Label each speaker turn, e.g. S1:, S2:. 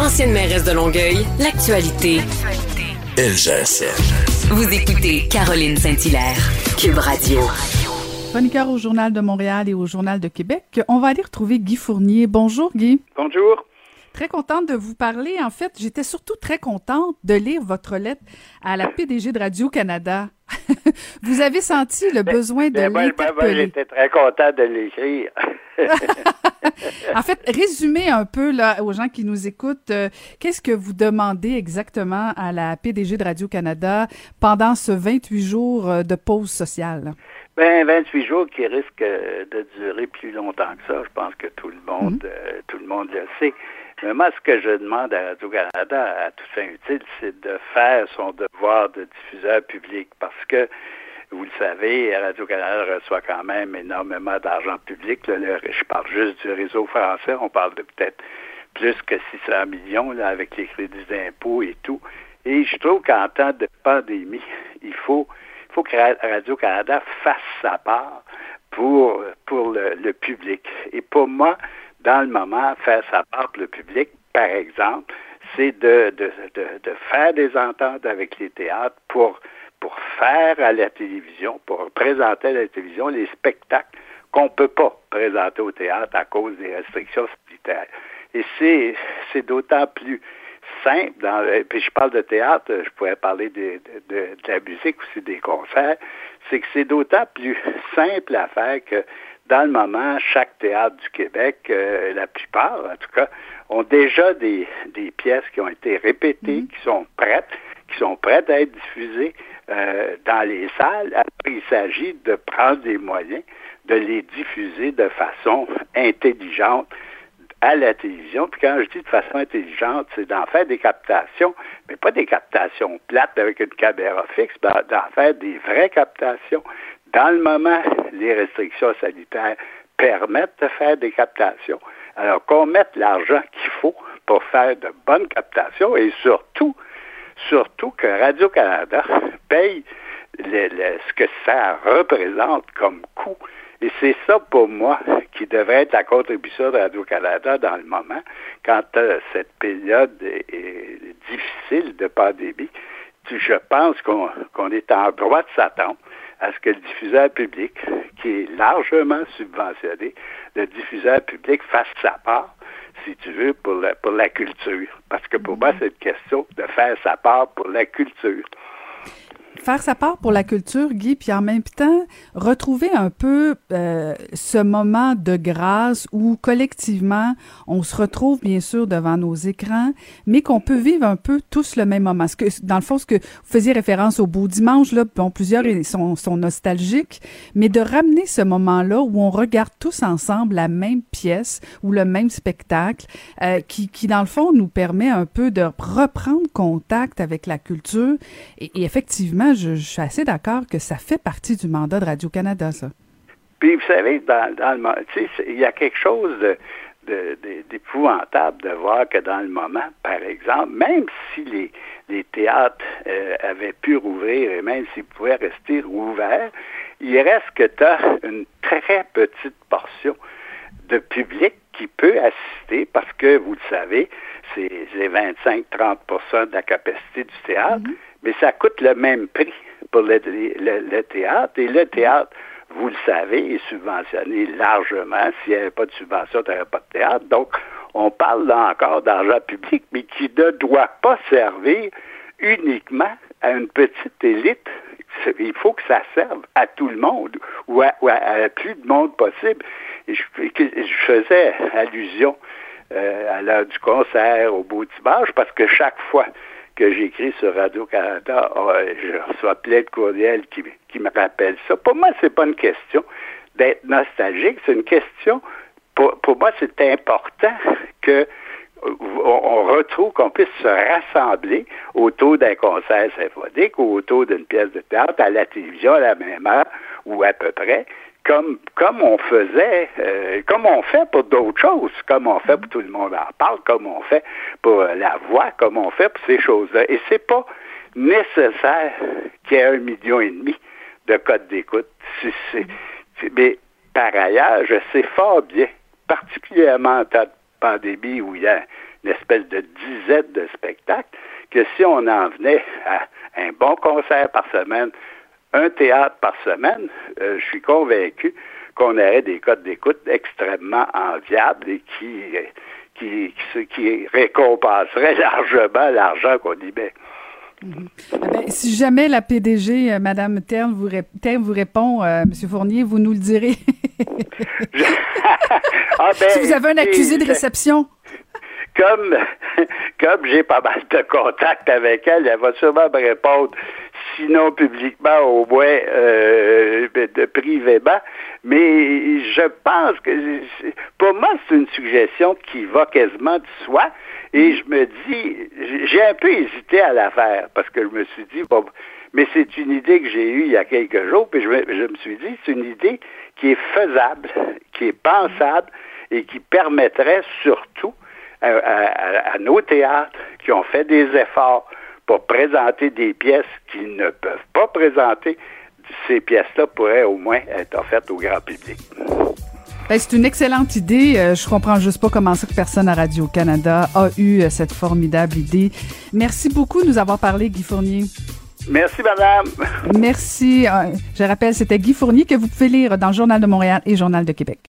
S1: Ancienne mairesse de Longueuil, l'actualité.
S2: LGSN.
S1: Vous écoutez Caroline Saint-Hilaire, Cube Radio.
S3: Chroniqueur au Journal de Montréal et au Journal de Québec. On va aller retrouver Guy Fournier. Bonjour Guy.
S4: Bonjour.
S3: Très contente de vous parler. En fait, j'étais surtout très contente de lire votre lettre à la PDG de Radio-Canada. vous avez senti le besoin de
S4: ben, moi, moi, j'étais très content de l'écrire.
S3: En fait, résumez un peu là, aux gens qui nous écoutent, euh, qu'est-ce que vous demandez exactement à la PDG de Radio-Canada pendant ce 28 jours euh, de pause sociale?
S4: Ben, 28 jours qui risquent euh, de durer plus longtemps que ça. Je pense que tout le monde, euh, tout le monde le sait. Mais moi, ce que je demande à Radio-Canada, à toute fin utile, c'est de faire son devoir de diffuseur public parce que, vous le savez, Radio-Canada reçoit quand même énormément d'argent public. je parle juste du réseau français. On parle de peut-être plus que 600 millions là, avec les crédits d'impôt et tout. Et je trouve qu'en temps de pandémie, il faut, il faut que Ra- Radio-Canada fasse sa part pour, pour le, le public. Et pour moi, dans le moment, faire sa part pour le public, par exemple, c'est de, faire des ententes avec les théâtres pour, faire à la télévision, pour présenter à la télévision les spectacles qu'on ne peut pas présenter au théâtre à cause des restrictions sanitaires. Et c'est, d'autant plus simple. Dans, et puis je parle de théâtre, je pourrais parler de, de la musique aussi, des concerts. C'est que c'est d'autant plus simple à faire que dans le moment, chaque théâtre du Québec, euh, la plupart en tout cas, ont déjà des, des pièces qui ont été répétées, qui sont prêtes, qui sont prêtes à être diffusées euh, dans les salles. Alors, il s'agit de prendre des moyens de les diffuser de façon intelligente à la télévision. Puis quand je dis de façon intelligente, c'est d'en faire des captations, mais pas des captations plates avec une caméra fixe, d'en faire des vraies captations. Dans le moment, les restrictions sanitaires permettent de faire des captations. Alors qu'on mette l'argent qu'il faut pour faire de bonnes captations et surtout, surtout que Radio-Canada paye ce que ça représente comme coût. Et c'est ça, pour moi, qui devrait être la contribution de Radio-Canada dans le moment, quand euh, cette période est, difficile de pandémie. Je pense qu'on est en droit de s'attendre à ce que le diffuseur public, qui est largement subventionné, le diffuseur public fasse sa part, si tu veux, pour la, pour la culture. Parce que pour moi, c'est une question de faire sa part pour la culture.
S3: Faire sa part pour la culture, Guy, puis en même temps, retrouver un peu euh, ce moment de grâce où collectivement, on se retrouve bien sûr devant nos écrans, mais qu'on peut vivre un peu tous le même moment. Dans le fond, ce que vous faisiez référence au beau dimanche, là, bon, plusieurs sont, nostalgiques, mais de ramener ce moment-là où on regarde tous ensemble la même pièce ou le même spectacle, euh, qui, qui dans le fond nous permet un peu de reprendre contact avec la culture. Et effectivement, je, je suis assez d'accord que ça fait partie du mandat de Radio-Canada, ça.
S4: Puis, vous savez, dans, dans le il y a quelque chose de, d'épouvantable de voir que dans le moment, par exemple, même si les, les théâtres euh, avaient pu rouvrir et même s'ils pouvaient rester ouverts, il reste que tu as une très petite portion de public qui peut assister parce que, vous le savez, c'est c'est 25-30% de la capacité du théâtre, mais ça coûte le même prix pour le, théâtre. Et le théâtre, vous le savez, est subventionné largement. S'il n'y avait pas de subvention, il n'y aurait pas de théâtre. Donc, on parle là encore d'argent public, mais qui ne doit pas servir uniquement à une petite élite. Il faut que ça serve à tout le monde ou à, plus de monde possible. Je faisais allusion euh, à l'heure du concert au beau dimanche parce que chaque fois que j'écris sur Radio-Canada, oh, je reçois plein de courriels qui, qui me rappellent ça. Pour moi, c'est pas une question d'être nostalgique, c'est une question, pour, pour moi, c'est important que on, on retrouve qu'on puisse se rassembler autour d'un concert symphonique ou autour d'une pièce de théâtre à la télévision à la même heure ou à peu près, comme, comme on faisait, euh, comme on fait pour d'autres choses, comme on fait pour tout le monde en parle, comme on fait pour euh, la voix, comme on fait pour ces choses-là. Et c'est pas nécessaire qu'il y ait un million et demi de codes d'écoute. Mais par ailleurs, je sais fort bien, particulièrement en temps de pandémie où il y a une espèce de disette de spectacles, que si on en venait à un bon concert par semaine, un théâtre par semaine, euh, je suis convaincu qu'on aurait des codes d'écoute extrêmement enviables et qui, qui, qui, qui récompenserait largement l'argent qu'on y met.
S3: Mhm. Eh ben, si jamais la PDG, euh, Madame vous, vous répond, euh, M. Fournier, vous nous le direz. ah ben, si vous avez un accusé de réception.
S4: Comme, comme j'ai pas mal de contacts avec elle, elle va sûrement me répondre, sinon publiquement, au moins euh, de privément. Mais je pense que, pour moi, c'est une suggestion qui va quasiment de soi. Et je me dis, j'ai un peu hésité à la faire parce que je me suis dit, bon, mais c'est une idée que j'ai eue il y a quelques jours, puis je me, je me suis dit, c'est une idée qui est faisable, qui est pensable et qui permettrait surtout à, nos théâtres qui ont fait des efforts pour présenter des pièces qu'ils ne peuvent pas présenter, ces pièces-là pourraient au moins être offertes au grand public.
S3: Ben, c'est une excellente idée. Euh, je comprends juste pas comment ça que personne à Radio-Canada a eu euh, cette formidable idée. Merci beaucoup de nous avoir parlé, Guy Fournier.
S4: Merci, madame.
S3: Merci. Euh, je rappelle, c'était Guy Fournier que vous pouvez lire dans le Journal de Montréal et Journal de Québec.